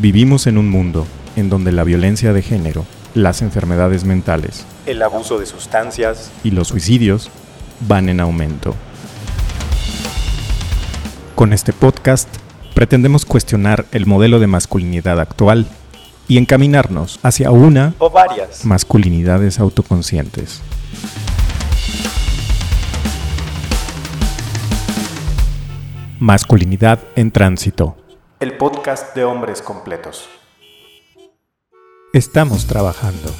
Vivimos en un mundo en donde la violencia de género, las enfermedades mentales, el abuso de sustancias y los suicidios van en aumento. Con este podcast pretendemos cuestionar el modelo de masculinidad actual y encaminarnos hacia una o varias masculinidades autoconscientes. Masculinidad en tránsito. El podcast de hombres completos. Estamos trabajando.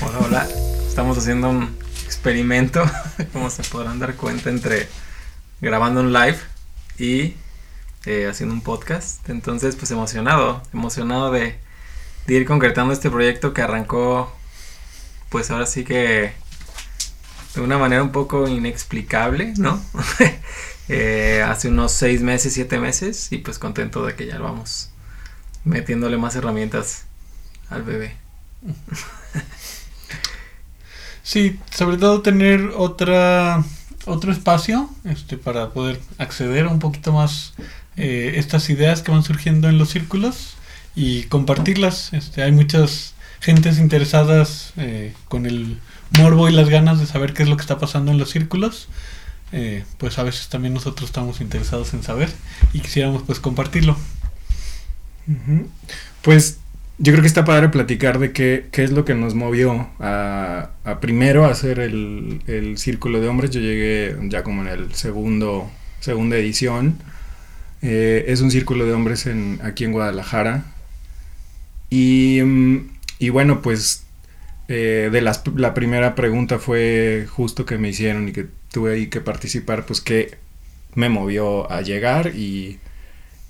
Hola, hola. Estamos haciendo un experimento, como se podrán dar cuenta, entre grabando un live y eh, haciendo un podcast. Entonces, pues emocionado, emocionado de, de ir concretando este proyecto que arrancó, pues ahora sí que de una manera un poco inexplicable, ¿no? Eh, hace unos seis meses, siete meses, y pues contento de que ya lo vamos metiéndole más herramientas al bebé. Sí, sobre todo tener otra otro espacio este para poder acceder un poquito más eh, estas ideas que van surgiendo en los círculos y compartirlas. Este, hay muchas gentes interesadas eh, con el morbo y las ganas de saber qué es lo que está pasando en los círculos. Eh, pues a veces también nosotros estamos interesados en saber y quisiéramos pues compartirlo. Pues yo creo que está padre platicar de qué, qué es lo que nos movió a, primero hacer el, el, círculo de hombres. Yo llegué ya como en el segundo, segunda edición. Eh, es un círculo de hombres aquí en Guadalajara. Y, mm, y bueno, pues eh, de las, la primera pregunta fue justo que me hicieron y que tuve ahí que participar, pues qué me movió a llegar y,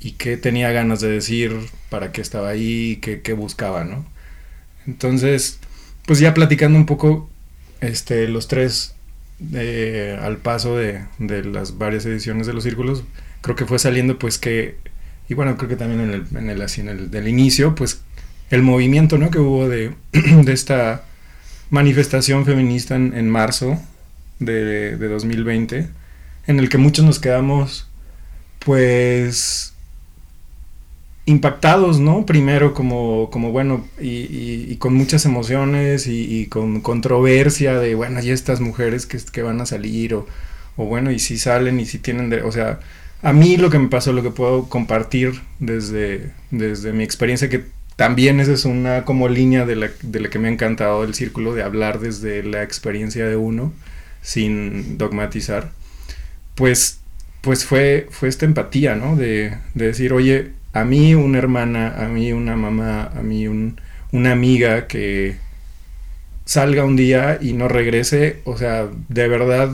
y qué tenía ganas de decir, para qué estaba ahí, qué, qué buscaba, ¿no? Entonces, pues ya platicando un poco, este, los tres eh, al paso de, de, las varias ediciones de los círculos, creo que fue saliendo pues que, y bueno, creo que también en el, en el, así en el del inicio, pues el movimiento ¿no? que hubo de, esta manifestación feminista en, en marzo de, de, 2020, en el que muchos nos quedamos pues impactados, ¿no? Primero como, como bueno, y, y, con muchas emociones y, con controversia de, bueno, y estas mujeres que, que van a salir, o, o, bueno, y si salen y si tienen, de, o sea, a mí lo que me pasó, lo que puedo compartir desde, desde mi experiencia, que también esa es una como línea de la, de la que me ha encantado el círculo, de hablar desde la experiencia de uno, sin dogmatizar, pues, pues fue, fue esta empatía, ¿no? De, de decir, oye, a mí una hermana, a mí una mamá, a mí un, una amiga que salga un día y no regrese, o sea, de verdad,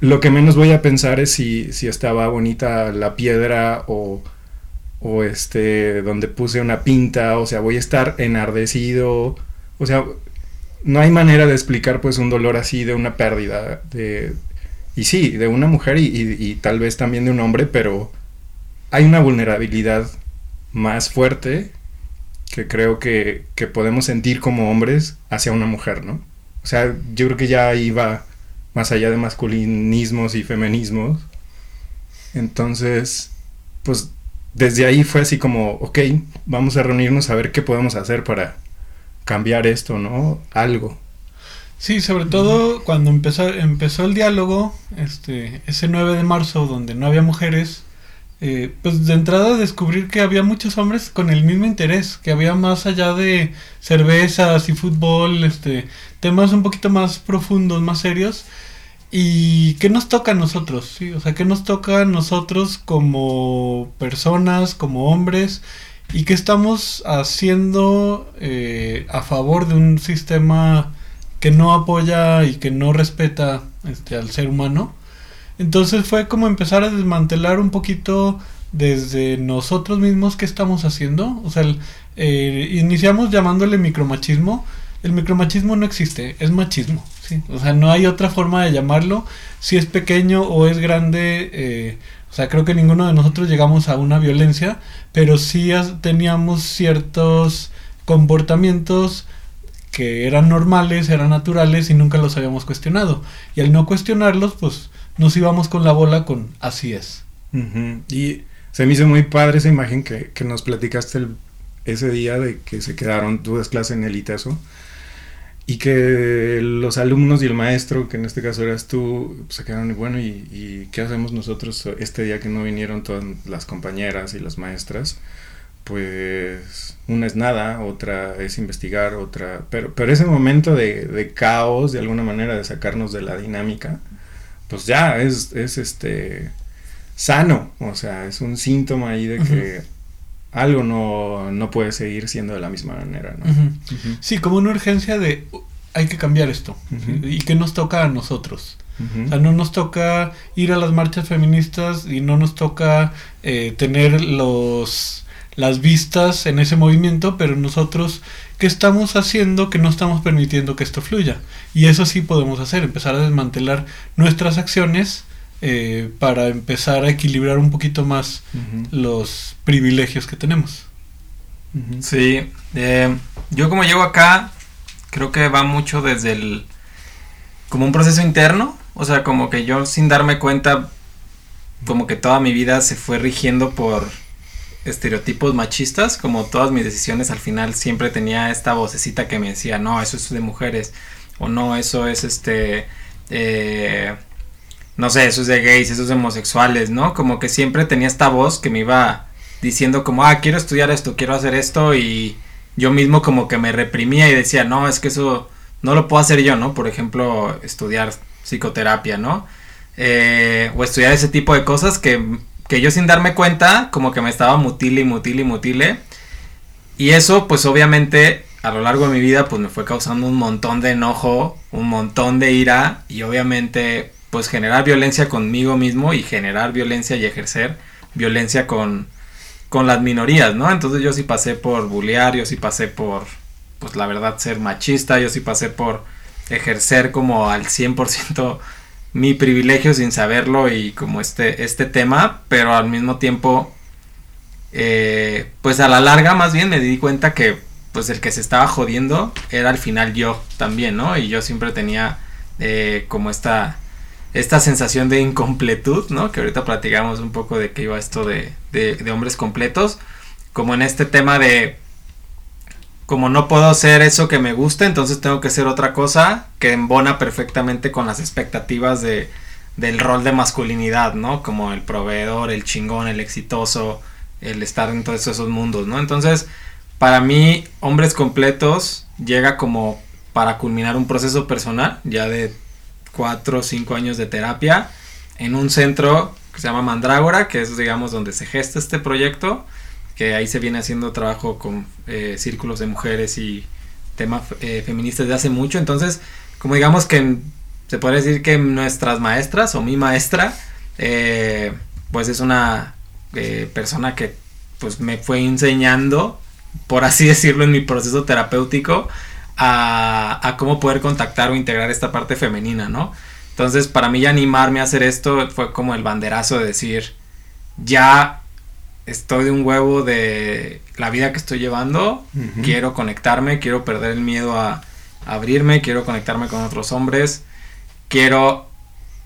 lo que menos voy a pensar es si, si estaba bonita la piedra o o este, donde puse una pinta, o sea, voy a estar enardecido, o sea, no hay manera de explicar pues un dolor así de una pérdida, de, y sí, de una mujer y, tal vez también de un hombre, pero hay una vulnerabilidad más fuerte que creo que, que podemos sentir como hombres hacia una mujer, ¿no? O sea, yo creo que ya ahí va más allá de masculinismos y feminismos. Entonces, pues desde ahí fue así como, ok, vamos a reunirnos a ver qué podemos hacer para cambiar esto, ¿no? Algo. Sí, sobre todo cuando empezó, empezó el diálogo, este, ese 9 de marzo, donde no había mujeres, eh, pues de entrada descubrir que había muchos hombres con el mismo interés, que había más allá de cervezas y fútbol, este, temas un poquito más profundos, más serios, ¿Y qué nos toca a nosotros? O sea, ¿qué nos toca a nosotros como personas, como hombres? ¿Y qué estamos haciendo eh, a favor de un sistema que no apoya y que no respeta este, al ser humano? Entonces fue como empezar a desmantelar un poquito desde nosotros mismos qué estamos haciendo. O sea, eh, iniciamos llamándole micromachismo. El micromachismo no existe, es machismo. O sea, no hay otra forma de llamarlo. Si es pequeño o es grande, eh, o sea, creo que ninguno de nosotros llegamos a una violencia, pero sí teníamos ciertos comportamientos que eran normales, eran naturales y nunca los habíamos cuestionado. Y al no cuestionarlos, pues nos íbamos con la bola con así es. Y se me hizo muy padre esa imagen que, que nos platicaste ese día de que se quedaron, tú das clase en el ITASO, y que los alumnos y el maestro, que en este caso eras tú, se quedaron bueno, ¿y, ¿y, qué hacemos nosotros este día que no vinieron todas las compañeras y las maestras? Pues una es nada, otra es investigar, otra... Pero, pero ese momento de, de caos, de alguna manera, de sacarnos de la dinámica, pues ya es, es este sano, o sea, es un síntoma ahí de que algo no, puede seguir siendo de la misma manera, ¿no? Sí, como una urgencia de hay que cambiar esto y que nos toca a nosotros. O sea, no nos toca ir a las marchas feministas y no nos toca eh, tener los las vistas en ese movimiento, pero nosotros, ¿qué estamos haciendo que no estamos permitiendo que esto fluya? Y eso sí podemos hacer, empezar a desmantelar nuestras acciones eh, para empezar a equilibrar un poquito más los privilegios que tenemos. Sí, eh, yo como llego acá, creo que va mucho desde el... como un proceso interno, o sea, como que yo sin darme cuenta, como que toda mi vida se fue rigiendo por estereotipos machistas, como todas mis decisiones al final siempre tenía esta vocecita que me decía, no, eso es de mujeres, o no, eso es este... Eh, no sé, eso es de gays, eso es de homosexuales, ¿no? Como que siempre tenía esta voz que me iba diciendo como, ah, quiero estudiar esto, quiero hacer esto y yo mismo como que me reprimía y decía, no, es que eso no lo puedo hacer yo, ¿no? Por ejemplo, estudiar psicoterapia, ¿no? Eh, o estudiar ese tipo de cosas que, que yo sin darme cuenta como que me estaba mutile y mutile y mutile. Y eso pues obviamente a lo largo de mi vida pues me fue causando un montón de enojo, un montón de ira y obviamente pues generar violencia conmigo mismo y generar violencia y ejercer violencia con, con las minorías, ¿no? Entonces yo sí pasé por bullear, yo sí pasé por, pues la verdad, ser machista, yo sí pasé por ejercer como al 100% mi privilegio sin saberlo y como este, este tema, pero al mismo tiempo, eh, pues a la larga más bien me di cuenta que pues el que se estaba jodiendo era al final yo también, ¿no? Y yo siempre tenía eh, como esta esta sensación de incompletud, ¿no? Que ahorita platicamos un poco de qué iba esto de, de, hombres completos, como en este tema de como no puedo ser eso que me gusta, entonces tengo que ser otra cosa que embona perfectamente con las expectativas de, del rol de masculinidad, ¿no? Como el proveedor, el chingón, el exitoso, el estar en todos esos mundos, ¿no? Entonces, para mí, hombres completos llega como para culminar un proceso personal, ya de cuatro o cinco años de terapia en un centro que se llama Mandrágora, que es digamos donde se gesta este proyecto, que ahí se viene haciendo trabajo con eh, círculos de mujeres y temas eh, feministas de hace mucho, entonces como digamos que se puede decir que nuestras maestras o mi maestra, eh, pues es una persona que pues me fue enseñando, por así decirlo, en mi proceso terapéutico, a, cómo poder contactar o integrar esta parte femenina, ¿no? Entonces, para mí ya animarme a hacer esto fue como el banderazo de decir, ya estoy de un huevo de la vida que estoy llevando, quiero conectarme, quiero perder el miedo a, abrirme, quiero conectarme con otros hombres, quiero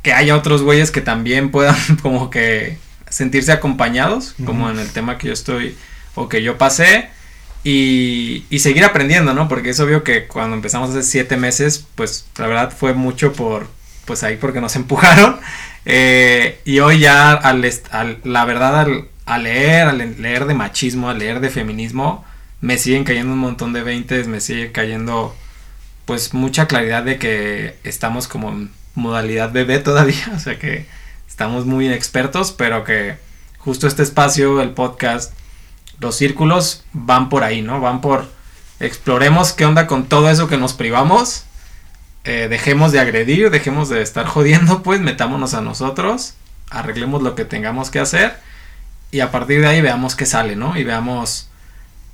que haya otros güeyes que también puedan como que sentirse acompañados, como en el tema que yo estoy o que yo pasé, y, seguir aprendiendo, ¿no? Porque es obvio que cuando empezamos hace siete meses, pues la verdad fue mucho por, pues ahí porque nos empujaron. Eh, y hoy ya, al, la verdad, al, al, leer, al leer de machismo, al leer de feminismo, me siguen cayendo un montón de veintes, me sigue cayendo pues mucha claridad de que estamos como en modalidad bebé todavía, o sea que estamos muy expertos, pero que justo este espacio, el podcast, los círculos van por ahí, ¿no? Van por exploremos qué onda con todo eso que nos privamos, eh, dejemos de agredir, dejemos de estar jodiendo, pues metámonos a nosotros, arreglemos lo que tengamos que hacer y a partir de ahí veamos qué sale, ¿no? Y veamos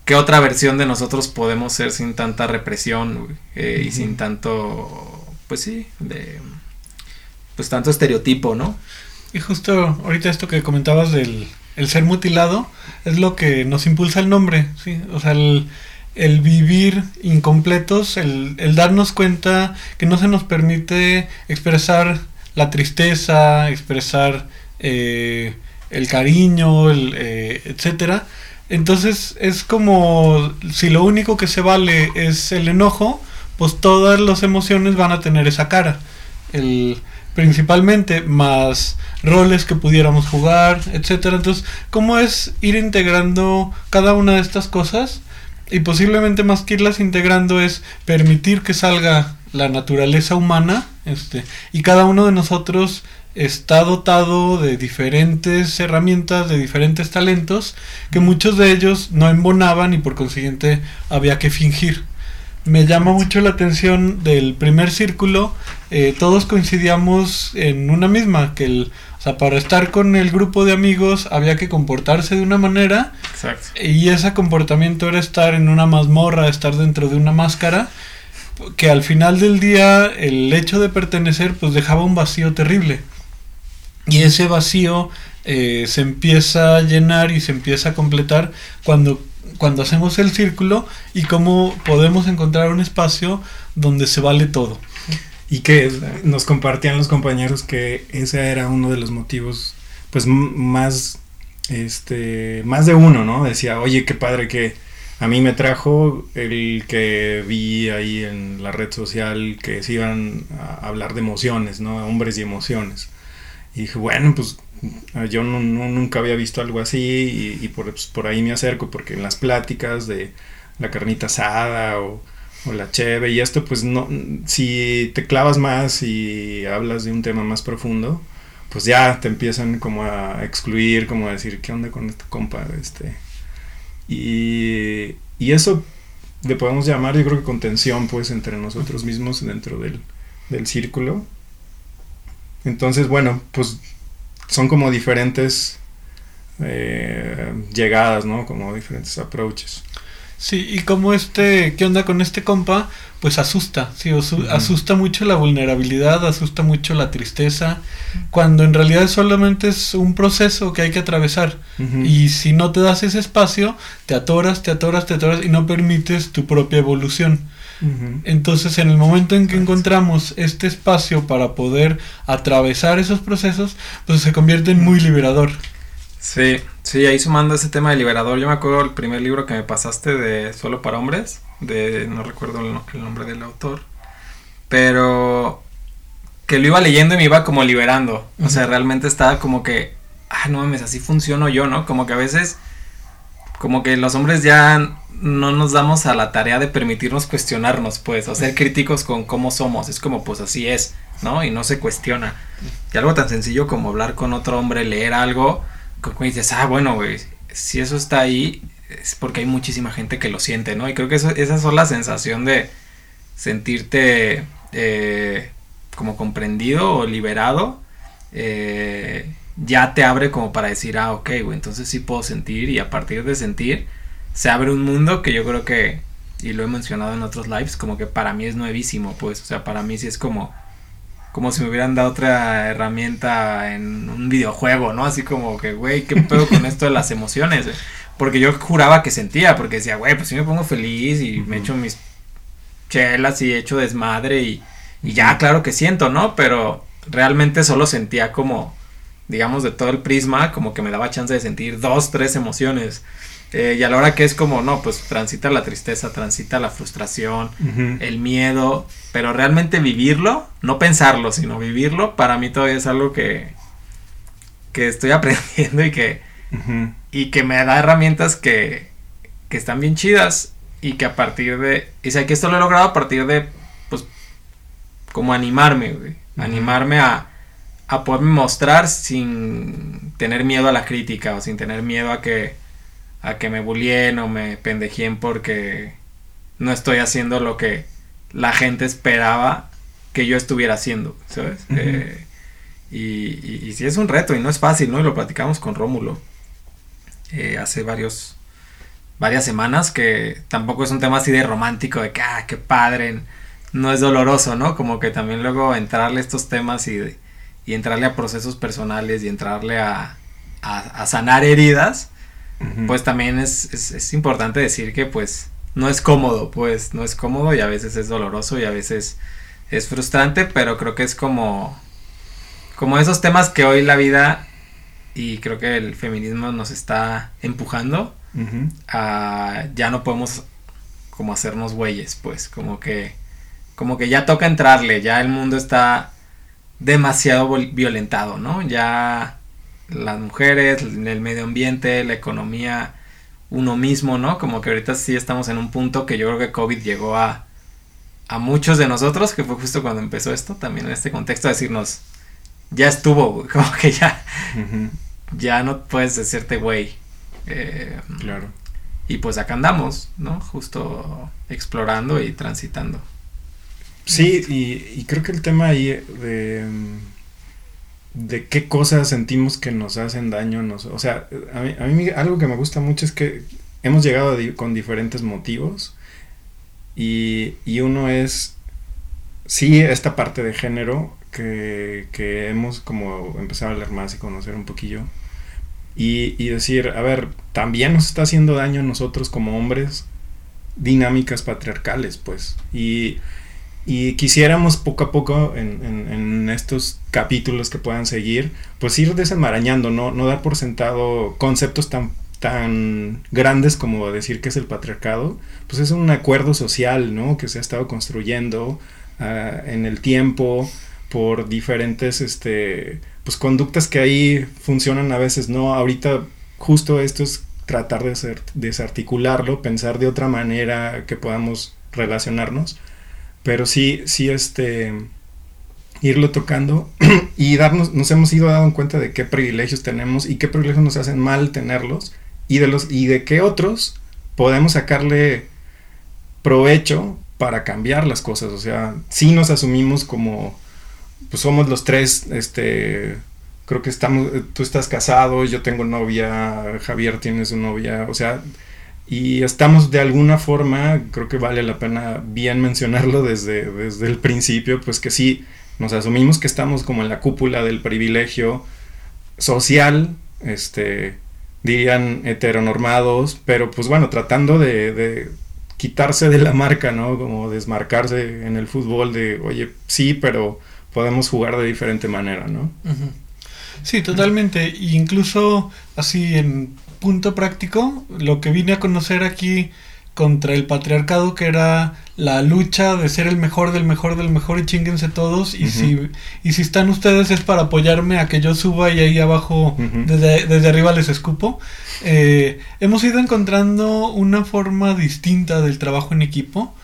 qué otra versión de nosotros podemos ser sin tanta represión eh, y sin tanto, pues sí, de, pues tanto estereotipo, ¿no? Y justo ahorita esto que comentabas del el ser mutilado es lo que nos impulsa el nombre, ¿sí? O sea, el, vivir incompletos, el, darnos cuenta que no se nos permite expresar la tristeza, expresar eh, el cariño, el, eh, etcétera. Entonces es como si lo único que se vale es el enojo, pues todas las emociones van a tener esa cara. El, principalmente más roles que pudiéramos jugar, etcétera. Entonces, ¿cómo es ir integrando cada una de estas cosas? Y posiblemente más que irlas integrando es permitir que salga la naturaleza humana, este, y cada uno de nosotros está dotado de diferentes herramientas, de diferentes talentos, que muchos de ellos no embonaban y por consiguiente había que fingir. Me llama mucho la atención del primer círculo, eh, todos coincidíamos en una misma, que el, o sea, para estar con el grupo de amigos había que comportarse de una manera, y ese comportamiento era estar en una mazmorra, estar dentro de una máscara, que al final del día el hecho de pertenecer pues dejaba un vacío terrible. Y ese vacío eh, se empieza a llenar y se empieza a completar cuando, cuando hacemos el círculo y cómo podemos encontrar un espacio donde se vale todo. Y que nos compartían los compañeros que ese era uno de los motivos, pues más, este, más de uno, ¿no? Decía, oye, qué padre que a mí me trajo el que vi ahí en la red social que se iban a hablar de emociones, ¿no? Hombres y emociones. Y dije, bueno, pues yo no, nunca había visto algo así y, por, pues, por, ahí me acerco porque en las pláticas de la carnita asada o, la cheve y esto, pues no, si te clavas más y hablas de un tema más profundo, pues ya te empiezan como a excluir, como a decir, ¿qué onda con este compa? Este, y, y eso le podemos llamar, yo creo que contención, pues, entre nosotros mismos dentro del, del círculo entonces, bueno, pues son como diferentes eh, llegadas, ¿no? Como diferentes approaches. Sí, y como este, ¿qué onda con este compa? Pues asusta, sí, asusta mucho la vulnerabilidad, asusta mucho la tristeza, cuando en realidad solamente es un proceso que hay que atravesar. Y si no te das ese espacio, te atoras, te atoras, te atoras y no permites tu propia evolución. Entonces, en el momento en que encontramos este espacio para poder atravesar esos procesos, pues se convierte en muy liberador. Sí, sí, ahí sumando ese tema de liberador, yo me acuerdo el primer libro que me pasaste de Solo para Hombres, de no recuerdo el, nombre del autor, pero que lo iba leyendo y me iba como liberando, o sea, realmente estaba como que, ah, no mames, así funciono yo, ¿no? Como que a veces, como que los hombres ya no nos damos a la tarea de permitirnos cuestionarnos, pues, o ser críticos con cómo somos. Es como, pues así es, ¿no? Y no se cuestiona. Y algo tan sencillo como hablar con otro hombre, leer algo, como dices, ah, bueno, güey, si eso está ahí, es porque hay muchísima gente que lo siente, ¿no? Y creo que eso, esa es la sensación de sentirte eh, como comprendido o liberado. Eh, ya te abre como para decir, ah, ok, güey, entonces sí puedo sentir y a partir de sentir se abre un mundo que yo creo que, y lo he mencionado en otros lives, como que para mí es nuevísimo, pues, o sea, para mí sí es como, como si me hubieran dado otra herramienta en un videojuego, ¿no? Así como que, güey, ¿qué pedo con esto de las emociones? Porque yo juraba que sentía, porque decía, güey, pues si me pongo feliz y me echo mis chelas y echo desmadre y, y ya, claro que siento, ¿no? Pero realmente solo sentía como, digamos, de todo el prisma, como que me daba chance de sentir dos, tres emociones. Eh, y a la hora que es como, no, pues transita la tristeza, transita la frustración, el miedo, pero realmente vivirlo, no pensarlo, sino vivirlo, para mí todavía es algo que, que estoy aprendiendo y que, y que me da herramientas que, que están bien chidas y que a partir de, y sé que esto lo he logrado a partir de, pues, como animarme, güey, animarme a, a poderme mostrar sin tener miedo a la crítica o sin tener miedo a que a que me bulleen o me pendejien porque no estoy haciendo lo que la gente esperaba que yo estuviera haciendo, ¿sabes? Eh, y, y, sí es un reto y no es fácil, ¿no? Y lo platicamos con Rómulo eh, hace varios, varias semanas que tampoco es un tema así de romántico, de que, ah, qué padre, no es doloroso, ¿no? Como que también luego entrarle a estos temas y, y entrarle a procesos personales y entrarle a, a sanar heridas, pues también es, es, importante decir que pues no es cómodo, pues no es cómodo y a veces es doloroso y a veces es frustrante, pero creo que es como como esos temas que hoy la vida y creo que el feminismo nos está empujando a ya no podemos como hacernos güeyes, pues, como que como que ya toca entrarle, ya el mundo está demasiado violentado, ¿no? Ya las mujeres, el medio ambiente, la economía, uno mismo, ¿no? Como que ahorita sí estamos en un punto que yo creo que COVID llegó a, a muchos de nosotros, que fue justo cuando empezó esto, también en este contexto, a decirnos, ya estuvo, como que ya, ya no puedes decirte güey. Eh, claro. Y pues acá andamos, ¿no? Justo explorando y transitando. Sí, y, creo que el tema ahí de, qué cosas sentimos que nos hacen daño, nos, o sea, a mí, a mí algo que me gusta mucho es que hemos llegado con diferentes motivos y, y uno es, sí, esta parte de género que, que hemos como empezado a leer más y conocer un poquillo y, y decir, a ver, también nos está haciendo daño a nosotros como hombres dinámicas patriarcales, pues, y y quisiéramos poco a poco en, en, estos capítulos que puedan seguir, pues ir desenmarañando, ¿no? no dar por sentado conceptos tan, tan grandes como decir que es el patriarcado, pues es un acuerdo social, ¿no? Que se ha estado construyendo ah, en el tiempo por diferentes, este, pues conductas que ahí funcionan a veces, ¿no? Ahorita justo esto es tratar de desarticularlo, pensar de otra manera que podamos relacionarnos pero sí, sí, este, irlo tocando y darnos, nos hemos ido dando cuenta de qué privilegios tenemos y qué privilegios nos hacen mal tenerlos y de los, y de qué otros podemos sacarle provecho para cambiar las cosas, o sea, si nos asumimos como, pues somos los tres, este, creo que estamos, tú estás casado, yo tengo novia, Javier tiene su novia, o sea, y estamos de alguna forma, creo que vale la pena bien mencionarlo desde, desde el principio, pues que sí, nos asumimos que estamos como en la cúpula del privilegio social, este, dirían heteronormados, pero pues bueno, tratando de, quitarse de la marca, ¿no? Como desmarcarse en el fútbol de, oye, sí, pero podemos jugar de diferente manera, ¿no? Sí, totalmente. incluso así en punto práctico, lo que vine a conocer aquí contra el patriarcado, que era la lucha de ser el mejor del mejor del mejor y chinguense todos. Y, si, y si están ustedes es para apoyarme a que yo suba y ahí abajo desde, desde, arriba les escupo. Eh, hemos ido encontrando una forma distinta del trabajo en equipo.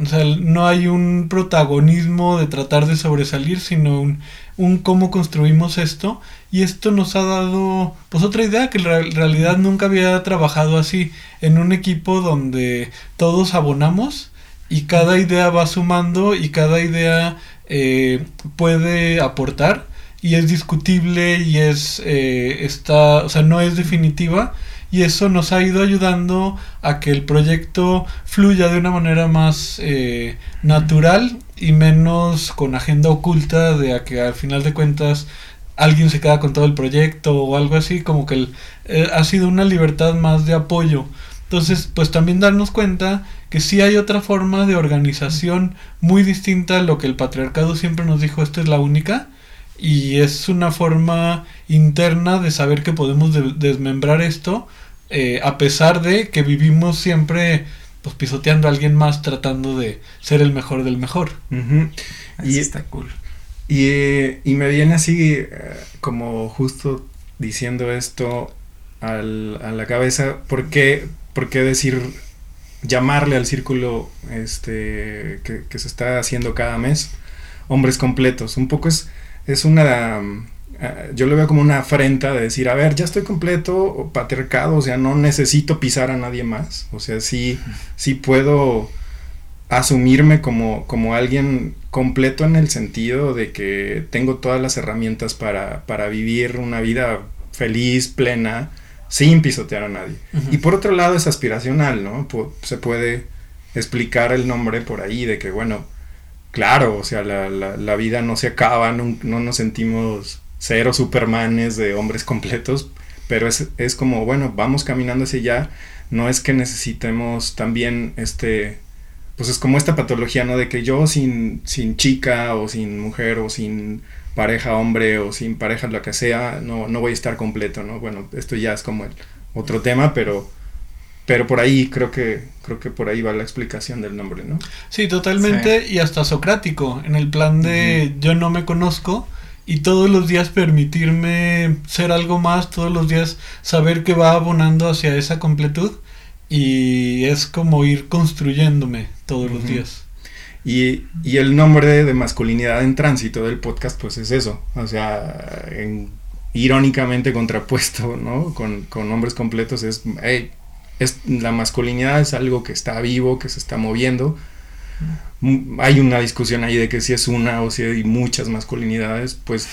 O sea, no hay un protagonismo de tratar de sobresalir, sino un, un cómo construimos esto y esto nos ha dado pues otra idea que en realidad nunca había trabajado así en un equipo donde todos abonamos y cada idea va sumando y cada idea eh, puede aportar y es discutible y es eh, está o sea no es definitiva y eso nos ha ido ayudando a que el proyecto fluya de una manera más eh, natural y menos con agenda oculta de a que al final de cuentas alguien se queda con todo el proyecto o algo así, como que eh, ha sido una libertad más de apoyo. Entonces, pues también darnos cuenta que sí hay otra forma de organización muy distinta a lo que el patriarcado siempre nos dijo, esta es la única, y es una forma interna de saber que podemos desmembrar esto, eh, a pesar de que vivimos siempre pues pisoteando a alguien más tratando de ser el mejor del mejor. Y está cool. Y, y, me viene así eh, como justo diciendo esto al, a la cabeza, ¿por qué, ¿por qué, decir, llamarle al círculo este, que, que, se está haciendo cada mes hombres completos? Un poco es, es una eh, yo lo veo como una afrenta de decir, a ver, ya estoy completo, patriarcado, o sea, no necesito pisar a nadie más, o sea, sí, sí puedo asumirme como, como alguien completo en el sentido de que tengo todas las herramientas para, para vivir una vida feliz, plena, sin pisotear a nadie. Y por otro lado es aspiracional, ¿no? se puede explicar el nombre por ahí de que, bueno, claro, o sea, la, la, la vida no se acaba, no, no nos sentimos cero supermanes de hombres completos, pero es, es como, bueno, vamos caminando hacia allá, no es que necesitemos también este, pues es como esta patología, ¿no? De que yo sin, sin chica o sin mujer o sin pareja hombre o sin pareja lo que sea, no, no voy a estar completo, ¿no? Bueno, esto ya es como el otro tema, pero pero por ahí creo que creo que por ahí va la explicación del nombre, ¿no? Sí, totalmente y hasta socrático en el plan de yo no me conozco y todos los días permitirme ser algo más, todos los días saber que va abonando hacia esa completud y es como ir construyéndome todos los días. Y, y, el nombre de masculinidad en tránsito del podcast pues es eso, o sea, irónicamente contrapuesto, ¿no? Con, con hombres completos es, hey, es, la masculinidad es algo que está vivo, que se está moviendo. Hay una discusión ahí de que si es una o si hay muchas masculinidades, pues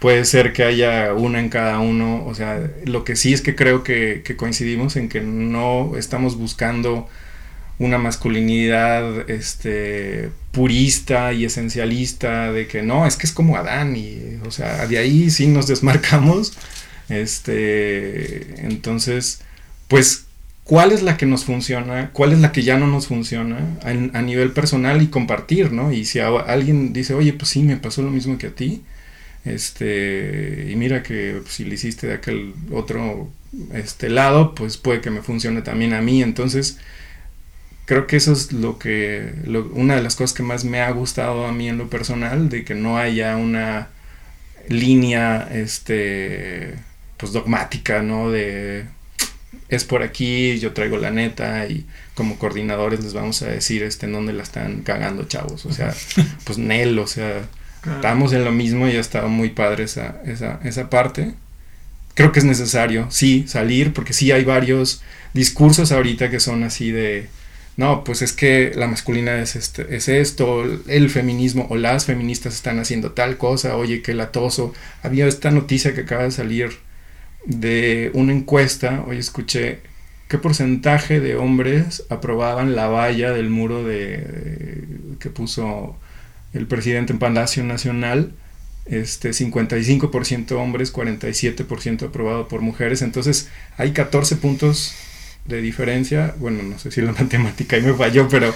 puede ser que haya una en cada uno. O sea, lo que sí es que creo que, coincidimos en que no estamos buscando una masculinidad este purista y esencialista de que no, es que es como Adán y o sea, de ahí sí nos desmarcamos. Este, entonces, pues cuál es la que nos funciona, cuál es la que ya no nos funciona a, nivel personal y compartir, ¿no? Y si alguien dice, oye, pues sí, me pasó lo mismo que a ti, este, y mira que si le hiciste de aquel otro este lado, pues puede que me funcione también a mí, entonces creo que eso es lo que, una de las cosas que más me ha gustado a mí en lo personal, de que no haya una línea, este, pues dogmática, ¿no? De es por aquí, yo traigo la neta y como coordinadores les vamos a decir este en dónde la están cagando chavos, o sea, pues Nel, o sea, estamos en lo mismo y ha estado muy padre esa, esa, esa parte. Creo que es necesario, sí, salir, porque sí hay varios discursos ahorita que son así de, no, pues es que la masculina es, este, es esto, el feminismo o las feministas están haciendo tal cosa, oye, que latoso. Había esta noticia que acaba de salir de una encuesta, hoy escuché qué porcentaje de hombres aprobaban la valla del muro de, que puso el presidente en Palacio Nacional. Este 55% hombres, 47% aprobado por mujeres. Entonces hay 14 puntos de diferencia. Bueno, no sé si la matemática ahí me falló, pero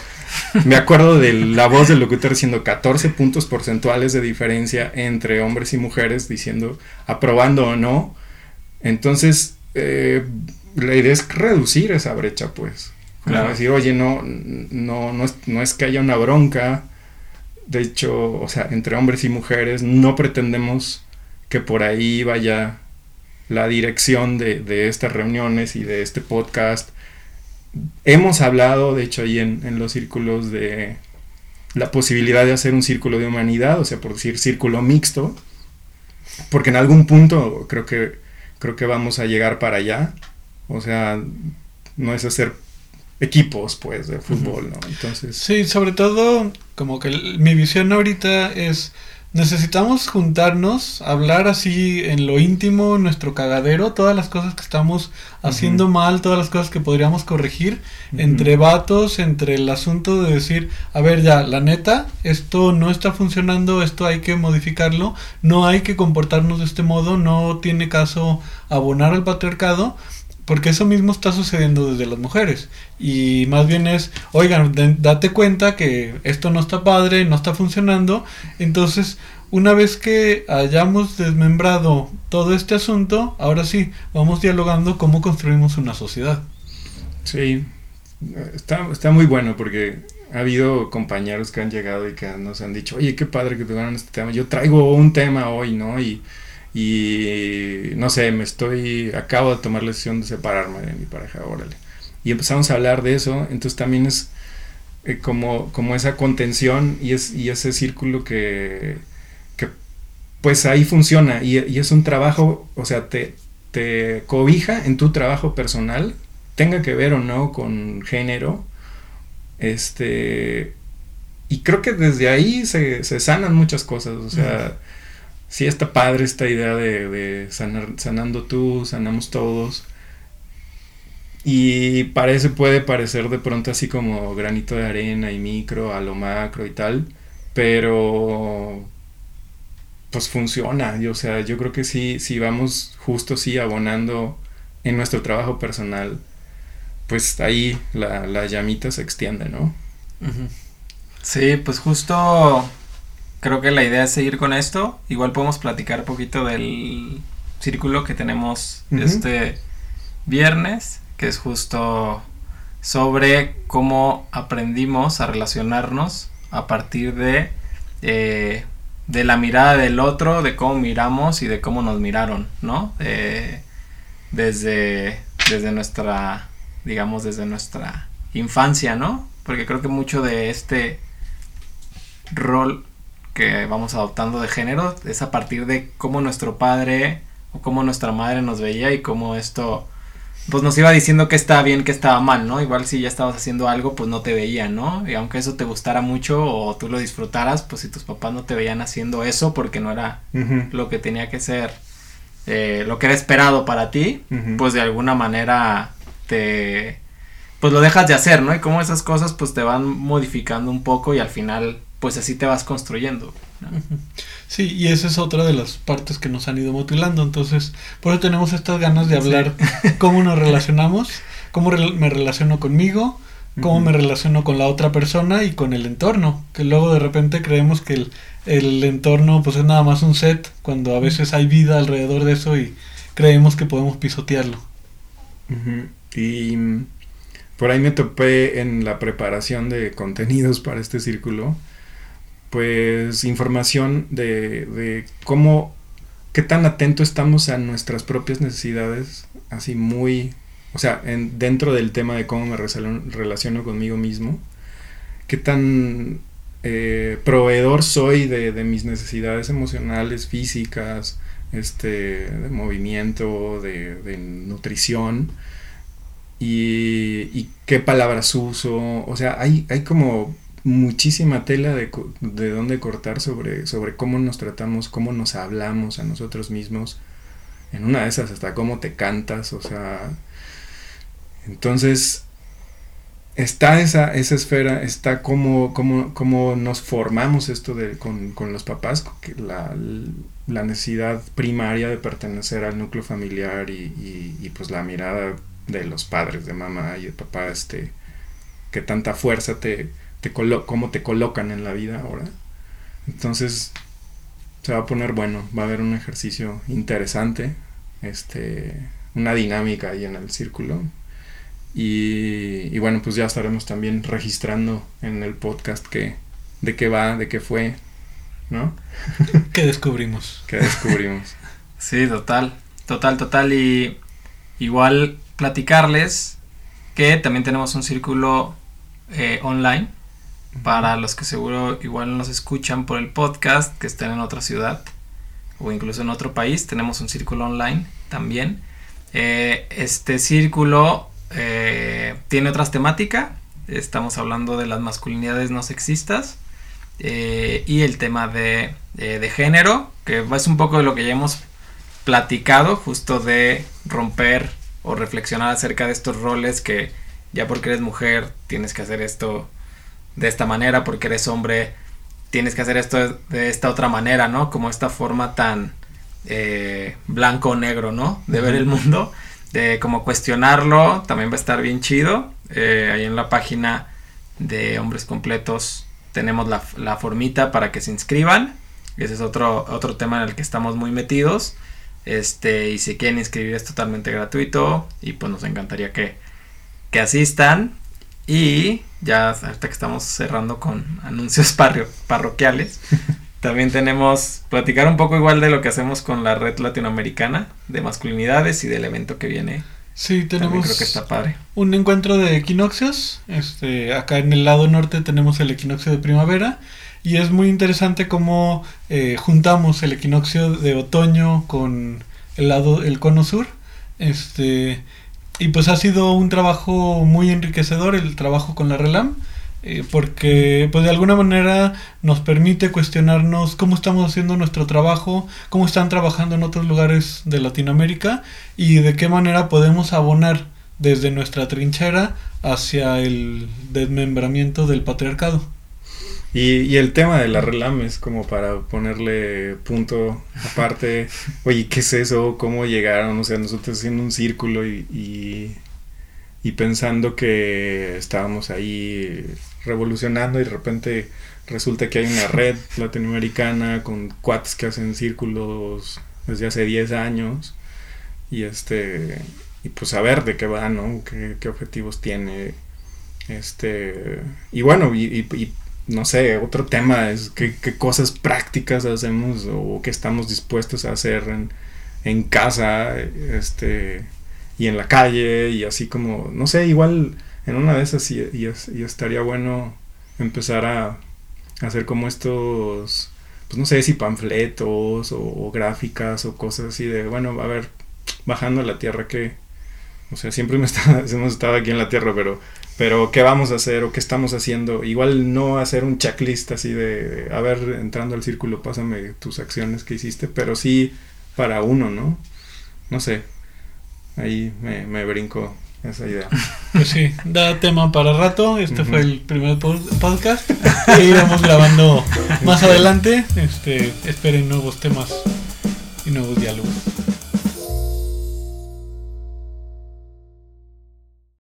me acuerdo de la voz del locutor diciendo 14 puntos porcentuales de diferencia entre hombres y mujeres, diciendo aprobando o no entonces, eh, la idea es reducir esa brecha, pues. Claro. decir, oye, no, no, no es, no es que haya una bronca. De hecho, o sea, entre hombres y mujeres no pretendemos que por ahí vaya la dirección de, de estas reuniones y de este podcast. Hemos hablado, de hecho, ahí en, en, los círculos de la posibilidad de hacer un círculo de humanidad, o sea, por decir círculo mixto, porque en algún punto creo que creo que vamos a llegar para allá. O sea, no es hacer equipos, pues, de fútbol, ¿no? Entonces... Sí, sobre todo, como que mi visión ahorita es necesitamos juntarnos, hablar así en lo íntimo, nuestro cagadero, todas las cosas que estamos haciendo mal, todas las cosas que podríamos corregir, entre vatos, entre el asunto de decir, a ver ya, la neta, esto no está funcionando, esto hay que modificarlo, no hay que comportarnos de este modo, no tiene caso abonar al patriarcado, porque eso mismo está sucediendo desde las mujeres. Y más bien es, oigan, date cuenta que esto no está padre, no está funcionando. Entonces, una vez que hayamos desmembrado todo este asunto, ahora sí, vamos dialogando cómo construimos una sociedad. Sí, está, está muy bueno porque ha habido compañeros que han llegado y que nos han dicho, oye, qué padre que tuvieron este tema. Yo traigo un tema hoy, ¿no? Y y no sé, me estoy, acabo de tomar la decisión de separarme de mi pareja, órale. Y empezamos a hablar de eso, entonces también es eh, como, como esa contención y, es, y ese círculo que, que pues ahí funciona y, es un trabajo, o sea, te, te cobija en tu trabajo personal, tenga que ver o no con género, este, y creo que desde ahí se, se sanan muchas cosas, o sea sí está padre esta idea de, sanando tú, sanamos todos. Y parece, puede parecer de pronto así como granito de arena y micro a lo macro y tal, pero pues funciona. o sea, yo creo que sí, si vamos justo sí abonando en nuestro trabajo personal, pues ahí la, llamita se extiende, ¿no? Sí, pues justo creo que la idea es seguir con esto. Igual podemos platicar un poquito del círculo que tenemos este viernes, que es justo sobre cómo aprendimos a relacionarnos a partir de, eh, de la mirada del otro, de cómo miramos y de cómo nos miraron, ¿no? Eh, desde, desde nuestra, digamos, desde nuestra infancia, ¿no? Porque creo que mucho de este rol que vamos adoptando de género es a partir de cómo nuestro padre o cómo nuestra madre nos veía y cómo esto pues nos iba diciendo que estaba bien, que estaba mal, ¿no? Igual si ya estabas haciendo algo, pues no te veían, ¿no? Y aunque eso te gustara mucho o tú lo disfrutaras, pues si tus papás no te veían haciendo eso porque no era lo que tenía que ser, eh, lo que era esperado para ti, pues de alguna manera te, pues lo dejas de hacer, ¿no? Y como esas cosas pues te van modificando un poco y al final pues así te vas construyendo. Sí, y esa es otra de las partes que nos han ido mutilando. Entonces, por eso tenemos estas ganas de hablar cómo nos relacionamos, cómo me relaciono conmigo, cómo me relaciono con la otra persona y con el entorno. Que luego de repente creemos que el, el entorno pues es nada más un set, cuando a veces hay vida alrededor de eso y creemos que podemos pisotearlo. Y mm, por ahí me topé en la preparación de contenidos para este círculo pues información de, de cómo, qué tan atento estamos a nuestras propias necesidades, así muy, o sea, en, dentro del tema de cómo me relaciono conmigo mismo, qué tan eh, proveedor soy de, de, mis necesidades emocionales, físicas, este, de movimiento, de, nutrición. Y, y, qué palabras uso. O sea, hay, hay como muchísima tela de, de dónde cortar sobre, sobre cómo nos tratamos, cómo nos hablamos a nosotros mismos. En una de esas hasta cómo te cantas, o sea... Entonces, está esa, esa esfera, está cómo, cómo, cómo nos formamos esto de, con, con los papás, la, la, necesidad primaria de pertenecer al núcleo familiar y, y, y, pues la mirada de los padres, de mamá y de papá, este, que tanta fuerza te, te cómo te colocan en la vida ahora. Entonces se va a poner bueno, va a haber un ejercicio interesante, este, una dinámica ahí en el círculo. Y, y bueno, pues ya estaremos también registrando en el podcast que, de qué va, de qué fue, ¿no? ¿Qué descubrimos? ¿Qué descubrimos? sí, total, total, total. Y igual platicarles que también tenemos un círculo eh, online para los que seguro igual nos escuchan por el podcast, que estén en otra ciudad o incluso en otro país, tenemos un círculo online también. Eh, este círculo eh, tiene otras temáticas. Estamos hablando de las masculinidades no sexistas eh, y el tema de, de género, que es un poco de lo que ya hemos platicado, justo de romper o reflexionar acerca de estos roles que ya porque eres mujer tienes que hacer esto de esta manera, porque eres hombre, tienes que hacer esto de esta otra manera, ¿no? Como esta forma tan eh, blanco o negro, ¿no? De ver el mundo, de como cuestionarlo, también va a estar bien chido. Eh, ahí en la página de Hombres Completos tenemos la, la, formita para que se inscriban. Ese es otro, otro tema en el que estamos muy metidos. Este, y si quieren inscribir es totalmente gratuito. Y pues nos encantaría que, que asistan. Y ya hasta que estamos cerrando con anuncios parroquiales, también tenemos platicar un poco igual de lo que hacemos con la red latinoamericana de masculinidades y del evento que viene. Sí, tenemos creo que está padre. un encuentro de equinoccios. Este, acá en el lado norte tenemos el equinoccio de primavera y es muy interesante cómo eh, juntamos el equinoccio de otoño con el lado el cono sur. Este, y pues ha sido un trabajo muy enriquecedor el trabajo con la RELAM, eh, porque pues de alguna manera nos permite cuestionarnos cómo estamos haciendo nuestro trabajo, cómo están trabajando en otros lugares de Latinoamérica y de qué manera podemos abonar desde nuestra trinchera hacia el desmembramiento del patriarcado. Y, y, el tema de la RELAM es como para ponerle punto aparte. Oye, ¿qué es eso? ¿Cómo llegaron? O sea, nosotros haciendo un círculo y, y, y pensando que estábamos ahí revolucionando y de repente resulta que hay una red latinoamericana con cuates que hacen círculos desde hace 10 años y este y pues a ver de qué va, ¿no? ¿Qué, objetivos tiene? Este, y bueno, y, no sé, otro tema es qué, qué, cosas prácticas hacemos o qué estamos dispuestos a hacer en, en casa, este, y en la calle, y así como, no sé, igual en una de esas y, estaría bueno empezar a, hacer como estos, pues no sé si panfletos o, gráficas o cosas así de, bueno, a ver, bajando a la tierra que, o sea, siempre me hemos estado aquí en la tierra, pero, pero ¿qué vamos a hacer o qué estamos haciendo? Igual no hacer un checklist así de, a ver, entrando al círculo, pásame tus acciones que hiciste, pero sí para uno, ¿no? No sé, ahí me, me brinco esa idea. Pues sí, da tema para rato. Este fue el primer podcast. Y iremos grabando más adelante. Este, esperen nuevos temas y nuevos diálogos.